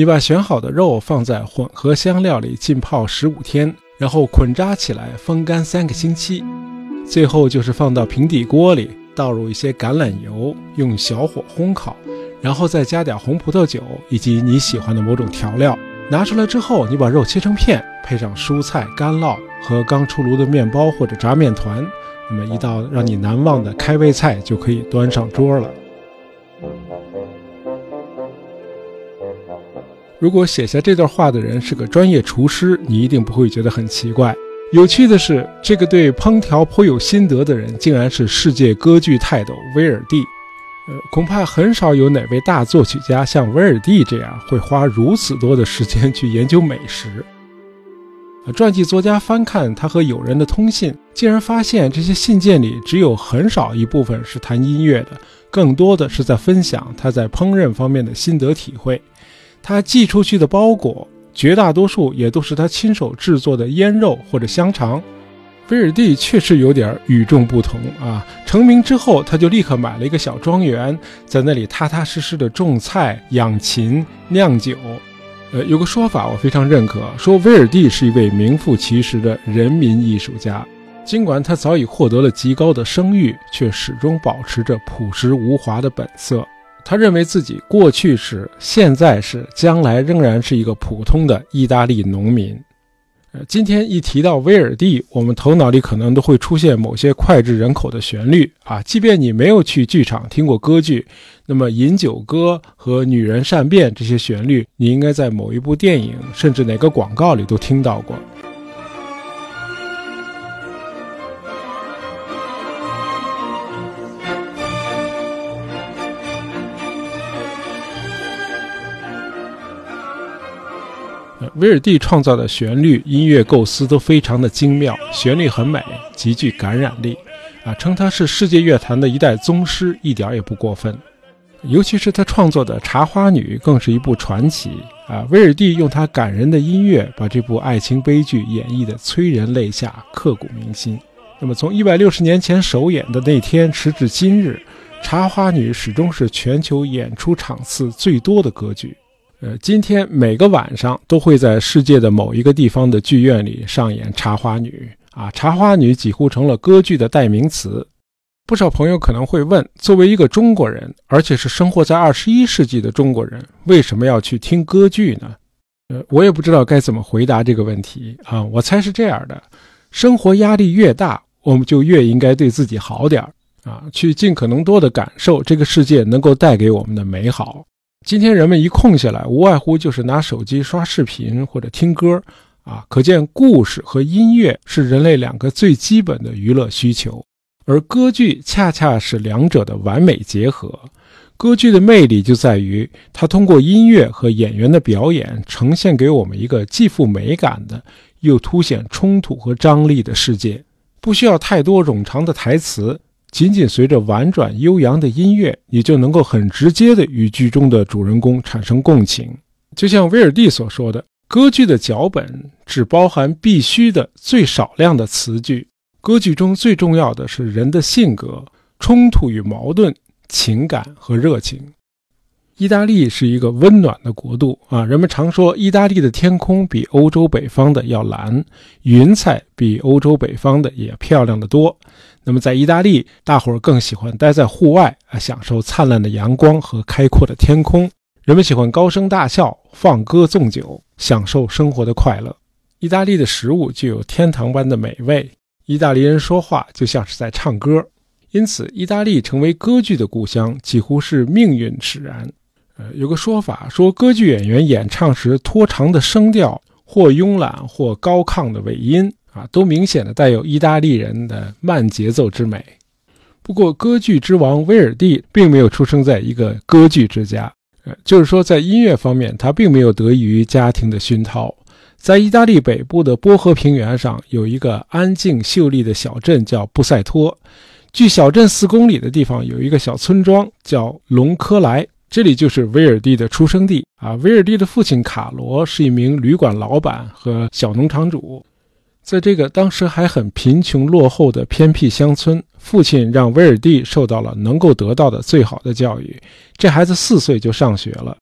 你把选好的肉放在混合香料里浸泡十五天，然后捆扎起来风干三个星期。最后就是放到平底锅里，倒入一些橄榄油，用小火烘烤，然后再加点红葡萄酒以及你喜欢的某种调料。拿出来之后，你把肉切成片，配上蔬菜、干酪和刚出炉的面包或者炸面团，那么一道让你难忘的开胃菜就可以端上桌了。如果写下这段话的人是个专业厨师，你一定不会觉得很奇怪。有趣的是，这个对烹调颇有心得的人，竟然是世界歌剧泰斗威尔第。呃，恐怕很少有哪位大作曲家像威尔第这样会花如此多的时间去研究美食。传记作家翻看他和友人的通信，竟然发现这些信件里只有很少一部分是谈音乐的，更多的是在分享他在烹饪方面的心得体会。他寄出去的包裹，绝大多数也都是他亲手制作的腌肉或者香肠。威尔蒂确实有点与众不同啊！成名之后，他就立刻买了一个小庄园，在那里踏踏实实的种菜、养禽、酿酒。呃，有个说法我非常认可，说威尔第是一位名副其实的人民艺术家。尽管他早已获得了极高的声誉，却始终保持着朴实无华的本色。他认为自己过去是、现在是、将来仍然是一个普通的意大利农民。呃，今天一提到威尔第，我们头脑里可能都会出现某些脍炙人口的旋律啊。即便你没有去剧场听过歌剧，那么《饮酒歌》和《女人善变》这些旋律，你应该在某一部电影甚至哪个广告里都听到过。威尔蒂创造的旋律、音乐构思都非常的精妙，旋律很美，极具感染力，啊，称他是世界乐坛的一代宗师，一点也不过分。尤其是他创作的《茶花女》更是一部传奇，啊，威尔蒂用他感人的音乐把这部爱情悲剧演绎的催人泪下、刻骨铭心。那么从一百六十年前首演的那天时至今日，《茶花女》始终是全球演出场次最多的歌剧。呃，今天每个晚上都会在世界的某一个地方的剧院里上演《茶花女》啊，《茶花女》几乎成了歌剧的代名词。不少朋友可能会问：作为一个中国人，而且是生活在二十一世纪的中国人，为什么要去听歌剧呢？呃，我也不知道该怎么回答这个问题啊。我猜是这样的：生活压力越大，我们就越应该对自己好点啊，去尽可能多的感受这个世界能够带给我们的美好。今天人们一空下来，无外乎就是拿手机刷视频或者听歌，啊，可见故事和音乐是人类两个最基本的娱乐需求，而歌剧恰恰是两者的完美结合。歌剧的魅力就在于，它通过音乐和演员的表演，呈现给我们一个既富美感的，又凸显冲突和张力的世界，不需要太多冗长的台词。仅仅随着婉转悠扬的音乐，你就能够很直接地与剧中的主人公产生共情。就像威尔第所说的，歌剧的脚本只包含必须的最少量的词句。歌剧中最重要的是人的性格、冲突与矛盾、情感和热情。意大利是一个温暖的国度啊，人们常说意大利的天空比欧洲北方的要蓝，云彩比欧洲北方的也漂亮得多。那么在意大利，大伙儿更喜欢待在户外啊，享受灿烂的阳光和开阔的天空。人们喜欢高声大笑、放歌纵酒，享受生活的快乐。意大利的食物具有天堂般的美味，意大利人说话就像是在唱歌，因此意大利成为歌剧的故乡几乎是命运使然。呃有个说法说，歌剧演员演唱时拖长的声调，或慵懒或高亢的尾音啊，都明显的带有意大利人的慢节奏之美。不过，歌剧之王威尔第并没有出生在一个歌剧之家，呃，就是说，在音乐方面，他并没有得益于家庭的熏陶。在意大利北部的波河平原上，有一个安静秀丽的小镇叫布塞托，距小镇四公里的地方有一个小村庄叫隆科莱。这里就是威尔第的出生地啊！威尔第的父亲卡罗是一名旅馆老板和小农场主，在这个当时还很贫穷落后的偏僻乡村，父亲让威尔蒂受到了能够得到的最好的教育。这孩子四岁就上学了。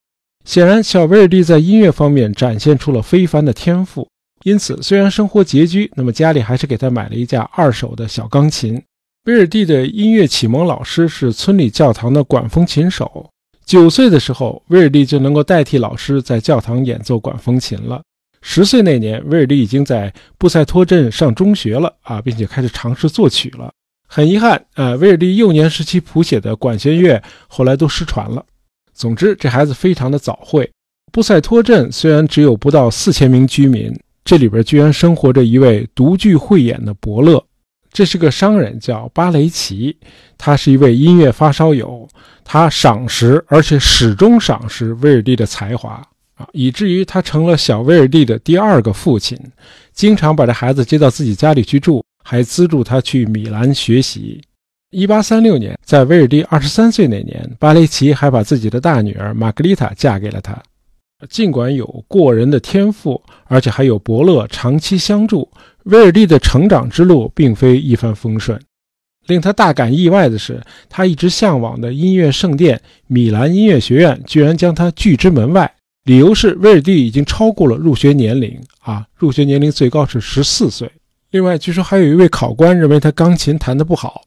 显然，小威尔蒂在音乐方面展现出了非凡的天赋。因此，虽然生活拮据，那么家里还是给他买了一架二手的小钢琴。威尔蒂的音乐启蒙老师是村里教堂的管风琴手。九岁的时候，威尔蒂就能够代替老师在教堂演奏管风琴了。十岁那年，威尔第已经在布塞托镇上中学了啊，并且开始尝试作曲了。很遗憾，呃，威尔第幼年时期谱写的管弦乐后来都失传了。总之，这孩子非常的早慧。布塞托镇虽然只有不到四千名居民。这里边居然生活着一位独具慧眼的伯乐，这是个商人，叫巴雷奇。他是一位音乐发烧友，他赏识而且始终赏识威尔第的才华啊，以至于他成了小威尔第的第二个父亲，经常把这孩子接到自己家里去住，还资助他去米兰学习。一八三六年，在威尔第二十三岁那年，巴雷奇还把自己的大女儿玛格丽塔嫁给了他。尽管有过人的天赋，而且还有伯乐长期相助，威尔第的成长之路并非一帆风顺。令他大感意外的是，他一直向往的音乐圣殿——米兰音乐学院，居然将他拒之门外。理由是威尔第已经超过了入学年龄啊，入学年龄最高是十四岁。另外，据说还有一位考官认为他钢琴弹得不好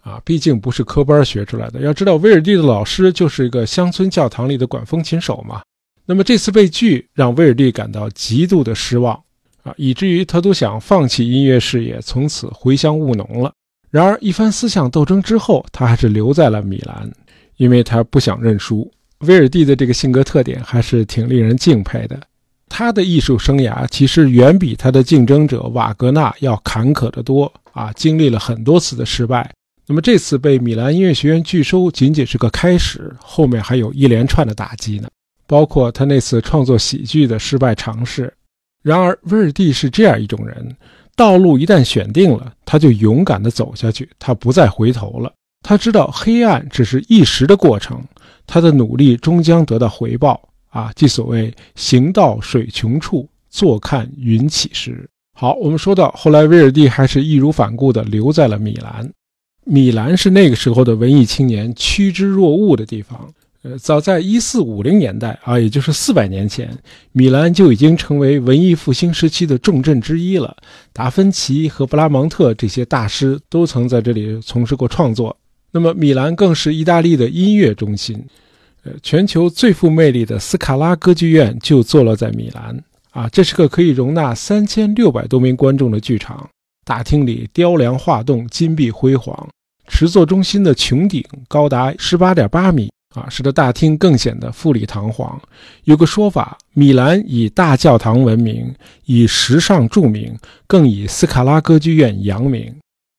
啊，毕竟不是科班学出来的。要知道，威尔第的老师就是一个乡村教堂里的管风琴手嘛。那么这次被拒，让威尔第感到极度的失望啊，以至于他都想放弃音乐事业，从此回乡务农了。然而一番思想斗争之后，他还是留在了米兰，因为他不想认输。威尔第的这个性格特点还是挺令人敬佩的。他的艺术生涯其实远比他的竞争者瓦格纳要坎坷得多啊，经历了很多次的失败。那么这次被米兰音乐学院拒收，仅仅是个开始，后面还有一连串的打击呢。包括他那次创作喜剧的失败尝试。然而，威尔第是这样一种人：道路一旦选定了，他就勇敢地走下去，他不再回头了。他知道黑暗只是一时的过程，他的努力终将得到回报。啊，即所谓“行到水穷处，坐看云起时”。好，我们说到后来，威尔第还是义无反顾地留在了米兰。米兰是那个时候的文艺青年趋之若鹜的地方。呃，早在一四五零年代啊，也就是四百年前，米兰就已经成为文艺复兴时期的重镇之一了。达芬奇和布拉蒙特这些大师都曾在这里从事过创作。那么，米兰更是意大利的音乐中心。呃，全球最富魅力的斯卡拉歌剧院就坐落在米兰啊，这是个可以容纳三千六百多名观众的剧场。大厅里雕梁画栋，金碧辉煌。池座中心的穹顶高达十八点八米。啊，使得大厅更显得富丽堂皇。有个说法，米兰以大教堂闻名，以时尚著名，更以斯卡拉歌剧院扬名。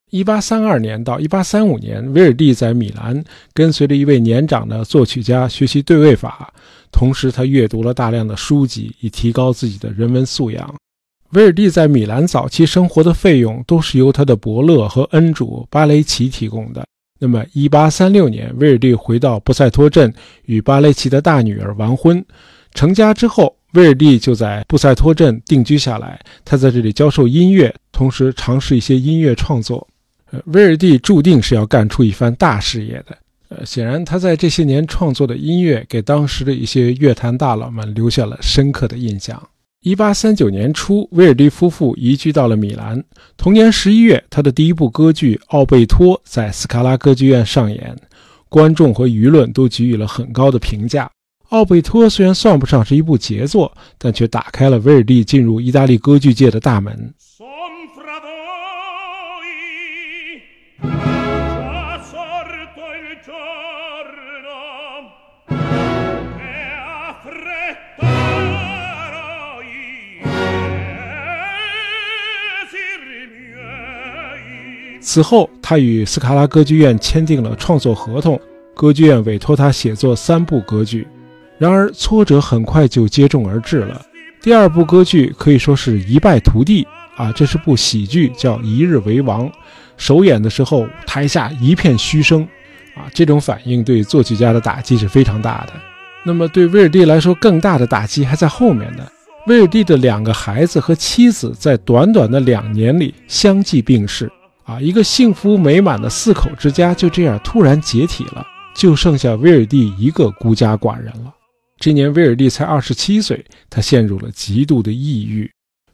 一八三二年到一八三五年，威尔蒂在米兰跟随着一位年长的作曲家学习对位法，同时他阅读了大量的书籍，以提高自己的人文素养。威尔蒂在米兰早期生活的费用都是由他的伯乐和恩主巴雷奇提供的。那么，一八三六年，威尔蒂回到布塞托镇，与巴雷奇的大女儿完婚。成家之后，威尔蒂就在布塞托镇定居下来。他在这里教授音乐，同时尝试一些音乐创作。威尔第注定是要干出一番大事业的。呃，显然他在这些年创作的音乐，给当时的一些乐坛大佬们留下了深刻的印象。一八三九年初，威尔第夫妇移居到了米兰。同年十一月，他的第一部歌剧《奥贝托》在斯卡拉歌剧院上演，观众和舆论都给予了很高的评价。《奥贝托》虽然算不上是一部杰作，但却打开了威尔第进入意大利歌剧界的大门。此后，他与斯卡拉歌剧院签订了创作合同，歌剧院委托他写作三部歌剧。然而，挫折很快就接踵而至了。第二部歌剧可以说是一败涂地啊！这是部喜剧，叫《一日为王》。首演的时候，台下一片嘘声啊！这种反应对作曲家的打击是非常大的。那么，对威尔第来说，更大的打击还在后面呢。威尔第的两个孩子和妻子在短短的两年里相继病逝。啊，一个幸福美满的四口之家就这样突然解体了，就剩下威尔第一个孤家寡人了。这年威尔第才二十七岁，他陷入了极度的抑郁。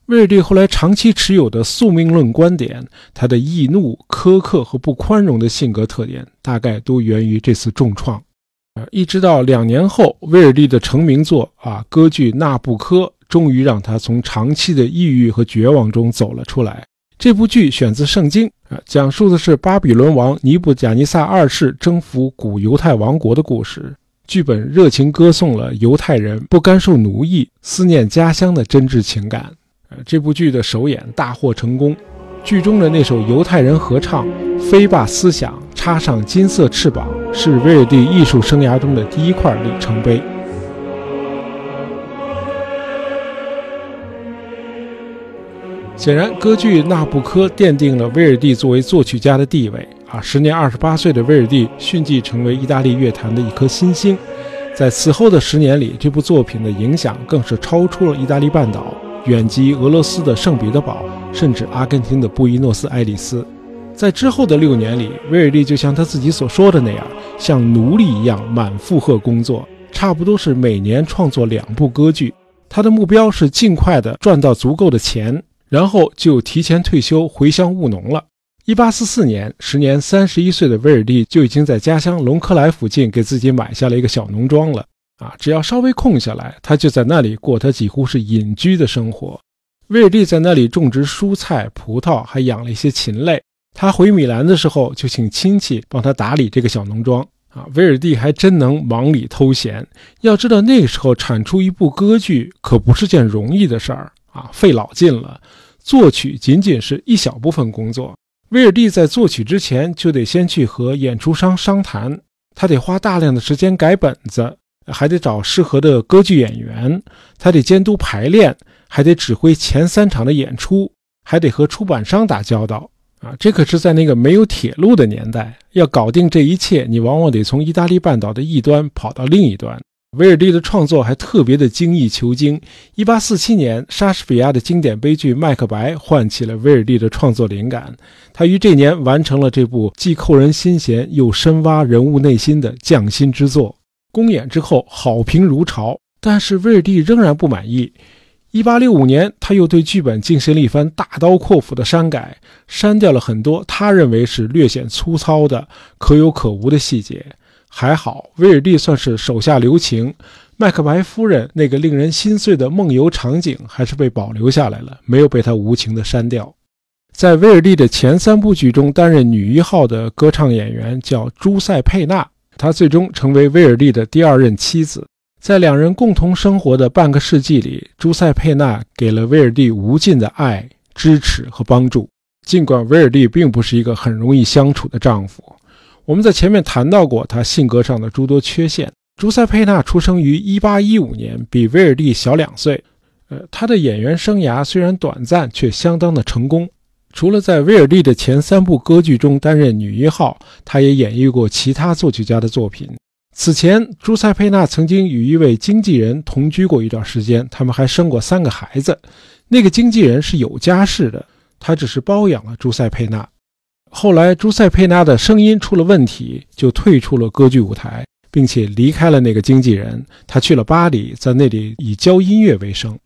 威尔第后来长期持有的宿命论观点，他的易怒、苛刻和不宽容的性格特点，大概都源于这次重创。呃，一直到两年后，威尔第的成名作啊歌剧《纳布科》终于让他从长期的抑郁和绝望中走了出来。这部剧选自圣经啊，讲述的是巴比伦王尼布贾尼撒二世征服古犹太王国的故事。剧本热情歌颂了犹太人不甘受奴役、思念家乡的真挚情感。呃，这部剧的首演大获成功，剧中的那首犹太人合唱《飞吧思想，插上金色翅膀》是威尔第艺术生涯中的第一块里程碑。显然，歌剧《纳布科》奠定了威尔第作为作曲家的地位。啊，时年二十八岁的威尔第迅即成为意大利乐坛的一颗新星。在此后的十年里，这部作品的影响更是超出了意大利半岛，远及俄罗斯的圣彼得堡，甚至阿根廷的布宜诺斯艾利斯。在之后的六年里，威尔第就像他自己所说的那样，像奴隶一样满负荷工作，差不多是每年创作两部歌剧。他的目标是尽快的赚到足够的钱，然后就提前退休回乡务农了。一八四四年，时年三十一岁的威尔第就已经在家乡隆科莱附近给自己买下了一个小农庄了。啊，只要稍微空下来，他就在那里过他几乎是隐居的生活。威尔第在那里种植蔬菜、葡萄，还养了一些禽类。他回米兰的时候，就请亲戚帮他打理这个小农庄。啊，威尔第还真能忙里偷闲。要知道，那个时候产出一部歌剧可不是件容易的事儿啊，费老劲了。作曲仅仅是一小部分工作。威尔第在作曲之前就得先去和演出商商谈，他得花大量的时间改本子，还得找适合的歌剧演员，他得监督排练，还得指挥前三场的演出，还得和出版商打交道。啊，这可是在那个没有铁路的年代，要搞定这一切，你往往得从意大利半岛的一端跑到另一端。威尔第的创作还特别的精益求精。1847年，莎士比亚的经典悲剧《麦克白》唤起了威尔第的创作灵感。他于这年完成了这部既扣人心弦又深挖人物内心的匠心之作。公演之后，好评如潮，但是威尔第仍然不满意。1865年，他又对剧本进行了一番大刀阔斧的删改，删掉了很多他认为是略显粗糙的、可有可无的细节。还好，威尔第算是手下留情，麦克白夫人那个令人心碎的梦游场景还是被保留下来了，没有被他无情的删掉。在威尔第的前三部剧中担任女一号的歌唱演员叫朱塞佩娜，她最终成为威尔第的第二任妻子。在两人共同生活的半个世纪里，朱塞佩娜给了威尔第无尽的爱、支持和帮助。尽管威尔第并不是一个很容易相处的丈夫。我们在前面谈到过他性格上的诸多缺陷。朱塞佩纳出生于1815年，比威尔第小两岁。呃，他的演员生涯虽然短暂，却相当的成功。除了在威尔第的前三部歌剧中担任女一号，他也演绎过其他作曲家的作品。此前，朱塞佩纳曾经与一位经纪人同居过一段时间，他们还生过三个孩子。那个经纪人是有家室的，他只是包养了朱塞佩纳。后来，朱塞佩纳的声音出了问题，就退出了歌剧舞台，并且离开了那个经纪人。他去了巴黎，在那里以教音乐为生。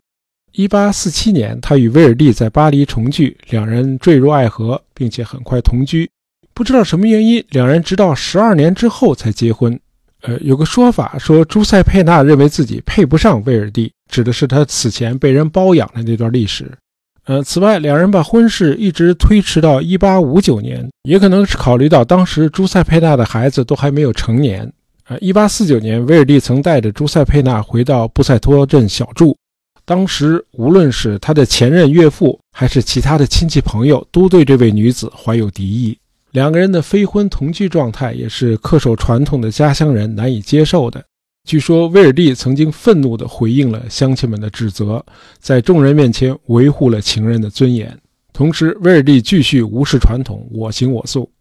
1847年，他与威尔第在巴黎重聚，两人坠入爱河，并且很快同居。不知道什么原因，两人直到十二年之后才结婚。呃，有个说法说，朱塞佩纳认为自己配不上威尔第，指的是他此前被人包养的那段历史。呃，此外，两人把婚事一直推迟到一八五九年，也可能是考虑到当时朱塞佩纳的孩子都还没有成年。啊，一八四九年，威尔蒂曾带着朱塞佩纳回到布塞托镇小住，当时无论是他的前任岳父，还是其他的亲戚朋友，都对这位女子怀有敌意。两个人的非婚同居状态，也是恪守传统的家乡人难以接受的。据说威尔第曾经愤怒地回应了乡亲们的指责，在众人面前维护了情人的尊严。同时，威尔第继续无视传统，我行我素。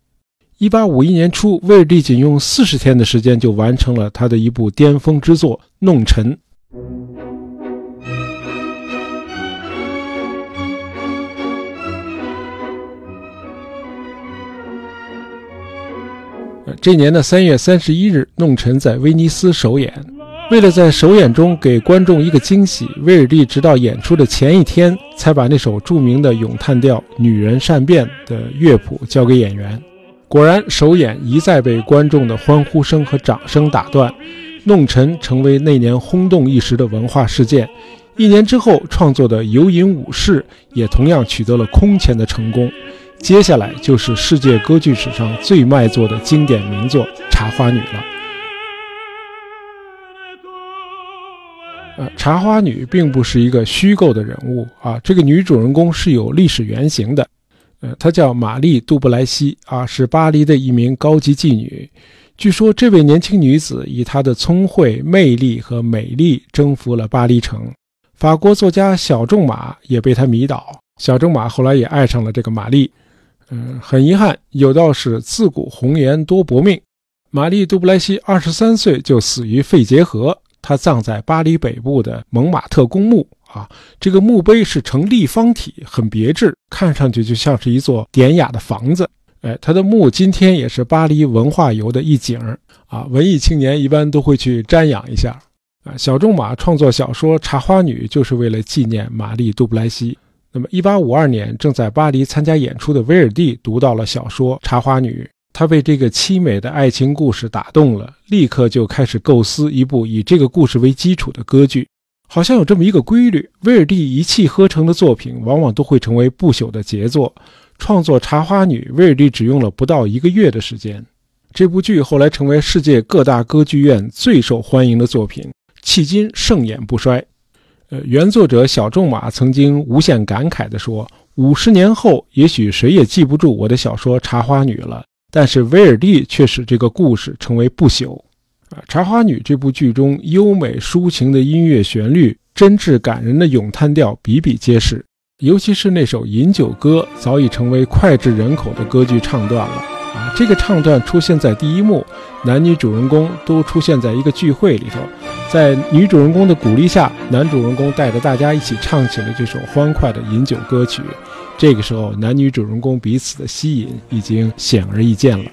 一八五一年初，威尔第仅用四十天的时间就完成了他的一部巅峰之作《弄臣》。这年的三月三十一日，《弄臣》在威尼斯首演。为了在首演中给观众一个惊喜，威尔第直到演出的前一天才把那首著名的咏叹调《女人善变》的乐谱交给演员。果然，首演一再被观众的欢呼声和掌声打断，《弄臣》成为那年轰动一时的文化事件。一年之后创作的《游吟武士》也同样取得了空前的成功。接下来就是世界歌剧史上最卖座的经典名作《茶花女》了。呃，茶花女并不是一个虚构的人物啊，这个女主人公是有历史原型的。呃，她叫玛丽·杜布莱西啊，是巴黎的一名高级妓女。据说这位年轻女子以她的聪慧、魅力和美丽征服了巴黎城。法国作家小仲马也被她迷倒，小仲马后来也爱上了这个玛丽。嗯，很遗憾，有道是自古红颜多薄命，玛丽·杜布莱西二十三岁就死于肺结核。他葬在巴黎北部的蒙马特公墓啊，这个墓碑是呈立方体，很别致，看上去就像是一座典雅的房子。哎，他的墓今天也是巴黎文化游的一景啊，文艺青年一般都会去瞻仰一下啊。小仲马创作小说《茶花女》就是为了纪念玛丽·杜布莱西。那么，1852年正在巴黎参加演出的威尔第读到了小说《茶花女》。他被这个凄美的爱情故事打动了，立刻就开始构思一部以这个故事为基础的歌剧。好像有这么一个规律：威尔第一气呵成的作品，往往都会成为不朽的杰作。创作《茶花女》，威尔第只用了不到一个月的时间。这部剧后来成为世界各大歌剧院最受欢迎的作品，迄今盛演不衰。呃，原作者小仲马曾经无限感慨地说：“五十年后，也许谁也记不住我的小说《茶花女》了。”但是威尔第却使这个故事成为不朽。啊，《茶花女》这部剧中优美抒情的音乐旋律、真挚感人的咏叹调比比皆是，尤其是那首《饮酒歌》，早已成为脍炙人口的歌剧唱段了。这个唱段出现在第一幕，男女主人公都出现在一个聚会里头，在女主人公的鼓励下，男主人公带着大家一起唱起了这首欢快的饮酒歌曲。这个时候，男女主人公彼此的吸引已经显而易见了。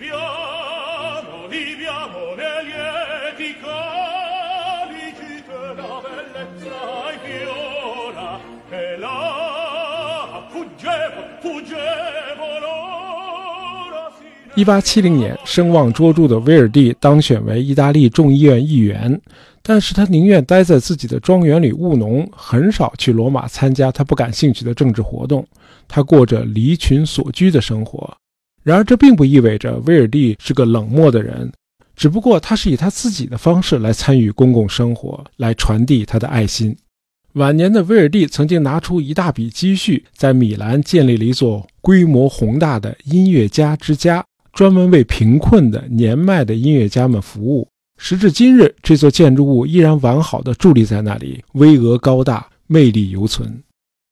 一八七零年，声望卓著的威尔第当选为意大利众议院议员。但是他宁愿待在自己的庄园里务农，很少去罗马参加他不感兴趣的政治活动。他过着离群索居的生活。然而，这并不意味着威尔第是个冷漠的人，只不过他是以他自己的方式来参与公共生活，来传递他的爱心。晚年的威尔第曾经拿出一大笔积蓄，在米兰建立了一座规模宏大的音乐家之家，专门为贫困的年迈的音乐家们服务。时至今日，这座建筑物依然完好的伫立在那里，巍峨高大，魅力犹存。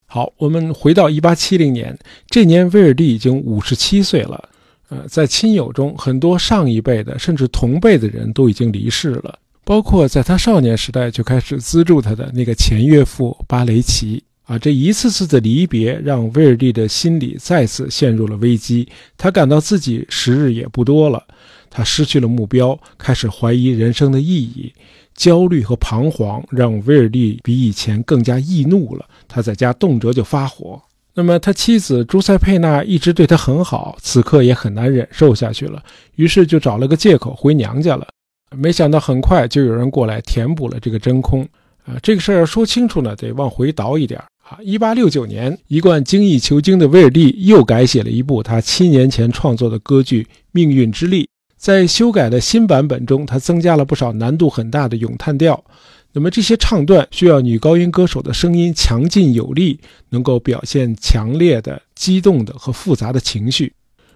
好，我们回到一八七零年，这年威尔第已经五十七岁了。呃，在亲友中，很多上一辈的甚至同辈的人都已经离世了，包括在他少年时代就开始资助他的那个前岳父巴雷奇。啊，这一次次的离别让威尔蒂的心理再次陷入了危机，他感到自己时日也不多了。他失去了目标，开始怀疑人生的意义，焦虑和彷徨让威尔蒂比以前更加易怒了。他在家动辄就发火。那么他妻子朱塞佩娜一直对他很好，此刻也很难忍受下去了，于是就找了个借口回娘家了。没想到很快就有人过来填补了这个真空。啊，这个事儿要说清楚呢，得往回倒一点啊。一八六九年，一贯精益求精的威尔第又改写了一部他七年前创作的歌剧《命运之力》。在修改的新版本中，它增加了不少难度很大的咏叹调。那么这些唱段需要女高音歌手的声音强劲有力，能够表现强烈的、激动的和复杂的情绪。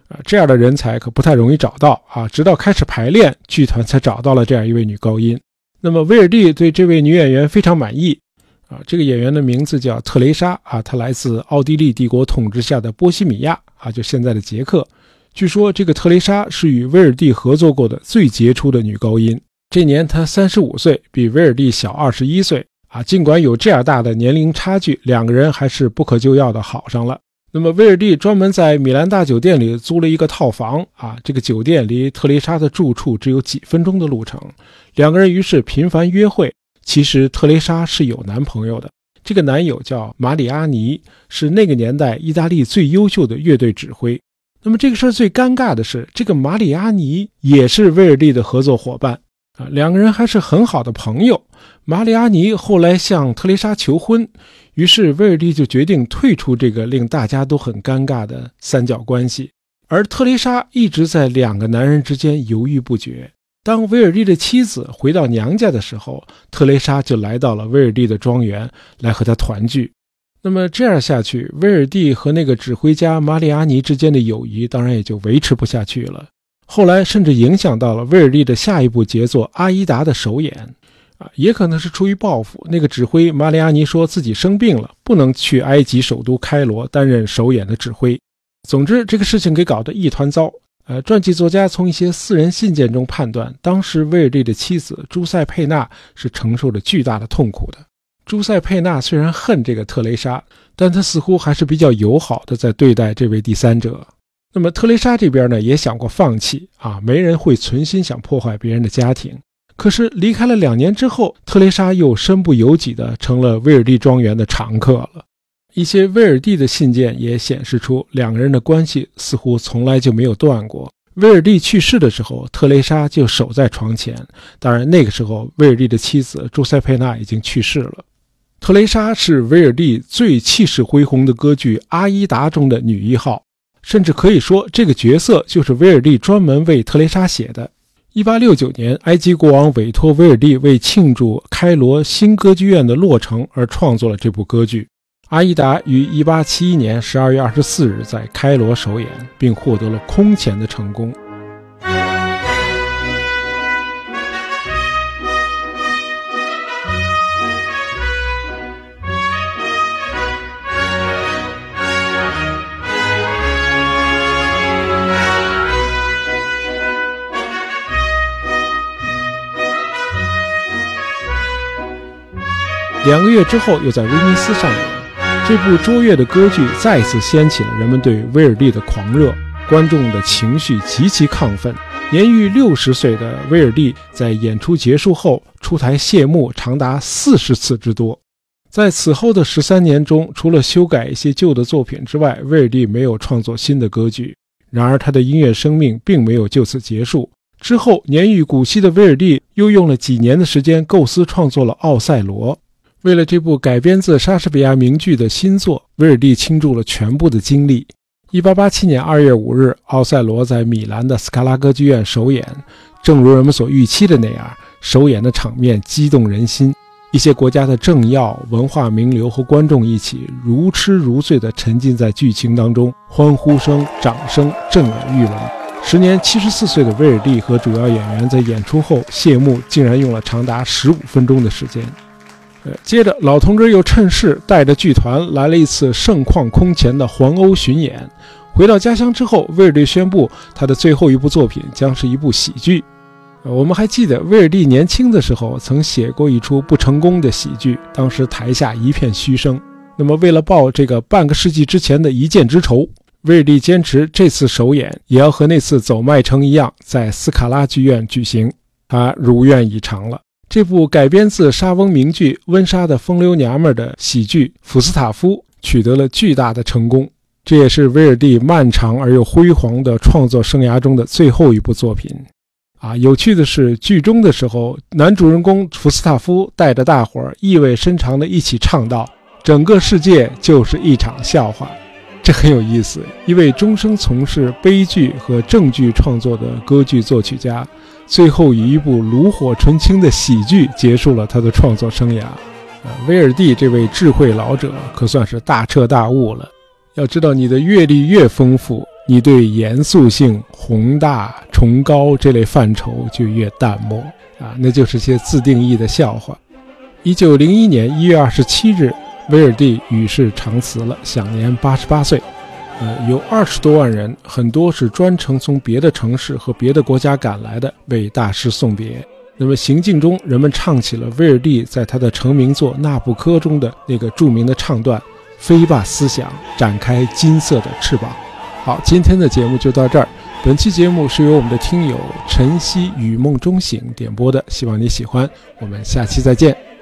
啊，这样的人才可不太容易找到啊！直到开始排练，剧团才找到了这样一位女高音。那么威尔第对这位女演员非常满意。这个演员的名字叫特蕾莎啊，她来自奥地利帝国统治下的波西米亚啊，就现在的捷克。据说这个特蕾莎是与威尔第合作过的最杰出的女高音。这年她三十五岁，比威尔第小二十一岁啊。尽管有这样大的年龄差距，两个人还是不可救药的好上了。那么威尔第专门在米兰大酒店里租了一个套房啊，这个酒店离特蕾莎的住处只有几分钟的路程，两个人于是频繁约会。其实特蕾莎是有男朋友的，这个男友叫马里阿尼，是那个年代意大利最优秀的乐队指挥。那么这个事儿最尴尬的是，这个马里阿尼也是威尔第的合作伙伴啊，两个人还是很好的朋友。马里阿尼后来向特蕾莎求婚。于是威尔第就决定退出这个令大家都很尴尬的三角关系，而特蕾莎一直在两个男人之间犹豫不决。当威尔利的妻子回到娘家的时候，特蕾莎就来到了威尔利的庄园来和他团聚。那么这样下去，威尔蒂和那个指挥家马里阿尼之间的友谊当然也就维持不下去了。后来甚至影响到了威尔利的下一部杰作《阿依达》的首演。啊，也可能是出于报复。那个指挥马里阿尼说自己生病了，不能去埃及首都开罗担任首演的指挥。总之，这个事情给搞得一团糟。呃，传记作家从一些私人信件中判断，当时威尔第的妻子朱塞佩娜是承受着巨大的痛苦的。朱塞佩娜虽然恨这个特蕾莎，但她似乎还是比较友好的在对待这位第三者。那么特蕾莎这边呢，也想过放弃啊，没人会存心想破坏别人的家庭。可是离开了两年之后，特蕾莎又身不由己地成了威尔第庄园的常客了。一些威尔第的信件也显示出两个人的关系似乎从来就没有断过。威尔第去世的时候，特蕾莎就守在床前。当然，那个时候威尔第的妻子朱塞佩娜已经去世了。特蕾莎是威尔第最气势恢宏的歌剧《阿依达》中的女一号，甚至可以说这个角色就是威尔第专门为特蕾莎写的。一八六九年，埃及国王委托威尔第为庆祝开罗新歌剧院的落成而创作了这部歌剧《阿依达》，于一八七一年十二月二十四日在开罗首演，并获得了空前的成功。两个月之后，又在威尼斯上演。这部卓越的歌剧再次掀起了人们对威尔第的狂热，观众的情绪极其亢奋。年逾六十岁的威尔第在演出结束后出台谢幕长达四十次之多。在此后的十三年中，除了修改一些旧的作品之外，威尔第没有创作新的歌剧。然而，他的音乐生命并没有就此结束。之后，年逾古稀的威尔第又用了几年的时间构思创作了《奥赛罗》。为了这部改编自莎士比亚名剧的新作，威尔第倾注了全部的精力。1887年2月5日，《奥赛罗》在米兰的斯卡拉歌剧院首演。正如人们所预期的那样，首演的场面激动人心。一些国家的政要、文化名流和观众一起如痴如醉地沉浸在剧情当中，欢呼声、掌声震耳欲聋。时年74岁的威尔第和主要演员在演出后谢幕，竟然用了长达15分钟的时间。接着，老同志又趁势带着剧团来了一次盛况空前的环欧巡演。回到家乡之后，威尔第宣布他的最后一部作品将是一部喜剧。我们还记得威尔第年轻的时候曾写过一出不成功的喜剧，当时台下一片嘘声。那么，为了报这个半个世纪之前的一箭之仇，威尔第坚持这次首演也要和那次走麦城一样，在斯卡拉剧院举行。他如愿以偿了。这部改编自莎翁名剧《温莎的风流娘们》的喜剧《福斯塔夫》取得了巨大的成功，这也是威尔第漫长而又辉煌的创作生涯中的最后一部作品。啊，有趣的是，剧中的时候，男主人公福斯塔夫带着大伙儿意味深长地一起唱道：“整个世界就是一场笑话。”这很有意思。一位终生从事悲剧和正剧创作的歌剧作曲家。最后以一部炉火纯青的喜剧结束了他的创作生涯。呃，威尔第这位智慧老者可算是大彻大悟了。要知道，你的阅历越丰富，你对严肃性、宏大、崇高这类范畴就越淡漠啊，那就是些自定义的笑话。一九零一年一月二十七日，威尔第与世长辞了，享年八十八岁。呃，有二十多万人，很多是专程从别的城市和别的国家赶来的，为大师送别。那么行进中，人们唱起了威尔第在他的成名作《纳布科》中的那个著名的唱段：“飞吧思想，展开金色的翅膀。好，今天的节目就到这儿。本期节目是由我们的听友晨曦雨梦中醒点播的，希望你喜欢。我们下期再见。